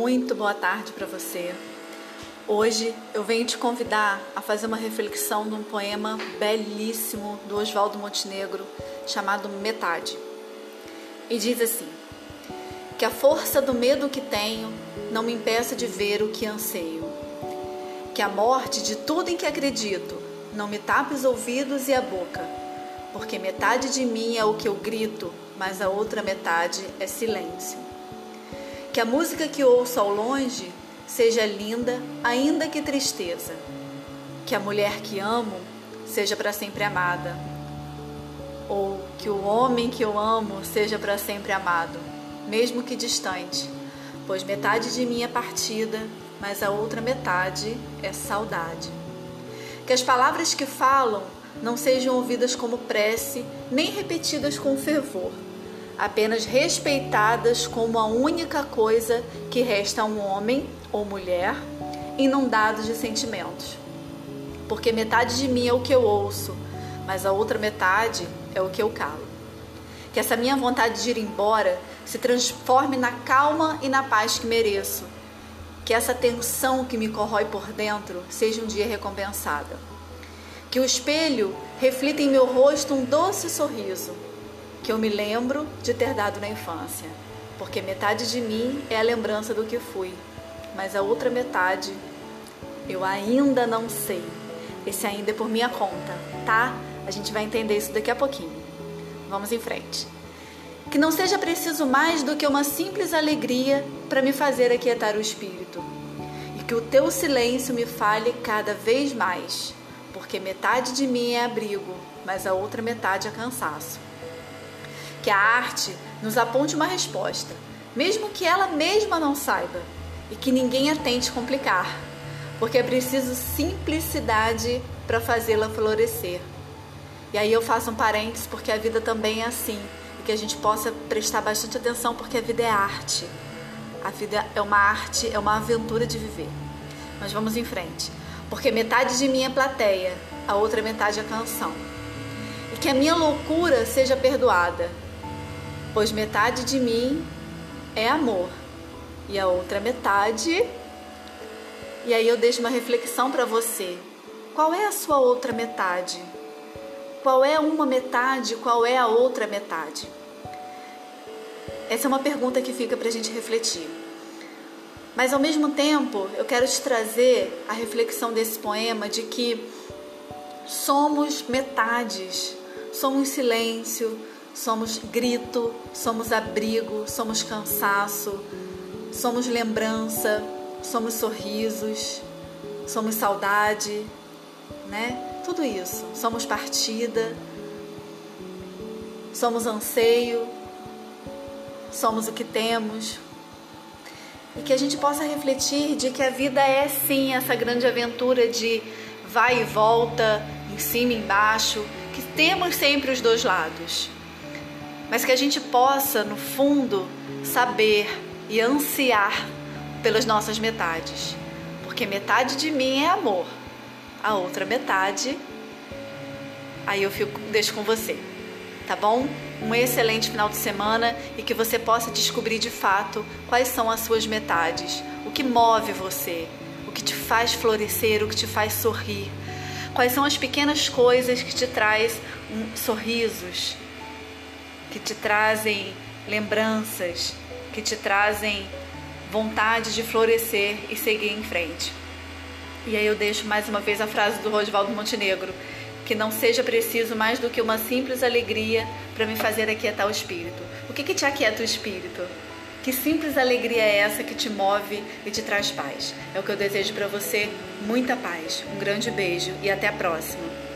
muito boa tarde para você. Hoje eu venho te convidar a fazer uma reflexão de um poema belíssimo do Oswaldo Montenegro chamado Metade. E diz assim: Que a força do medo que tenho não me impeça de ver o que anseio. Que a morte de tudo em que acredito não me tape os ouvidos e a boca, porque metade de mim é o que eu grito, mas a outra metade é silêncio. Que a música que ouço ao longe seja linda, ainda que tristeza. Que a mulher que amo seja para sempre amada. Ou que o homem que eu amo seja para sempre amado, mesmo que distante, pois metade de mim é partida, mas a outra metade é saudade. Que as palavras que falam não sejam ouvidas como prece, nem repetidas com fervor, apenas respeitadas como a única coisa que resta a um homem ou mulher inundados de sentimentos. Porque metade de mim é o que eu ouço, mas a outra metade é o que eu calo. Que essa minha vontade de ir embora se transforme na calma e na paz que mereço. Que essa tensão que me corrói por dentro seja um dia recompensada. Que o espelho reflita em meu rosto um doce sorriso, que eu me lembro de ter dado na infância, porque metade de mim é a lembrança do que fui mas a outra metade eu ainda não sei. Esse ainda é por minha conta, tá? A gente vai entender isso daqui a pouquinho. Vamos em frente. Que não seja preciso mais do que uma simples alegria para me fazer aquietar o espírito. E que o teu silêncio me fale cada vez mais, porque metade de mim é abrigo, mas a outra metade é cansaço. Que a arte nos aponte uma resposta, mesmo que ela mesma não saiba e que ninguém a tente complicar, porque é preciso simplicidade para fazê-la florescer. E aí eu faço um parênteses porque a vida também é assim e que a gente possa prestar bastante atenção porque a vida é arte. A vida é uma arte, é uma aventura de viver. Mas vamos em frente, porque metade de mim é plateia, a outra metade é canção. E que a minha loucura seja perdoada, pois metade de mim é amor e a outra metade. E aí eu deixo uma reflexão para você. Qual é a sua outra metade? Qual é uma metade? Qual é a outra metade? Essa é uma pergunta que fica para a gente refletir. Mas ao mesmo tempo, eu quero te trazer a reflexão desse poema de que somos metades, somos silêncio, somos grito, somos abrigo, somos cansaço, Somos lembrança, somos sorrisos, somos saudade, né? Tudo isso. Somos partida, somos anseio, somos o que temos. E que a gente possa refletir de que a vida é sim essa grande aventura de vai e volta, em cima e embaixo, que temos sempre os dois lados. Mas que a gente possa, no fundo, saber e ansiar pelas nossas metades. Porque metade de mim é amor, a outra metade, aí eu fico, deixo com você, tá bom? Um excelente final de semana e que você possa descobrir de fato quais são as suas metades, o que move você, o que te faz florescer, o que te faz sorrir. Quais são as pequenas coisas que te traz um, sorrisos, que te trazem lembranças, que te trazem vontade de florescer e seguir em frente. E aí eu deixo mais uma vez a frase do Rosvaldo Montenegro, que não seja preciso mais do que uma simples alegria para me fazer aquietar o espírito. O que, que te aquieta o espírito? Que simples alegria é essa que te move e te traz paz? É o que eu desejo para você, muita paz. Um grande beijo e até a próxima.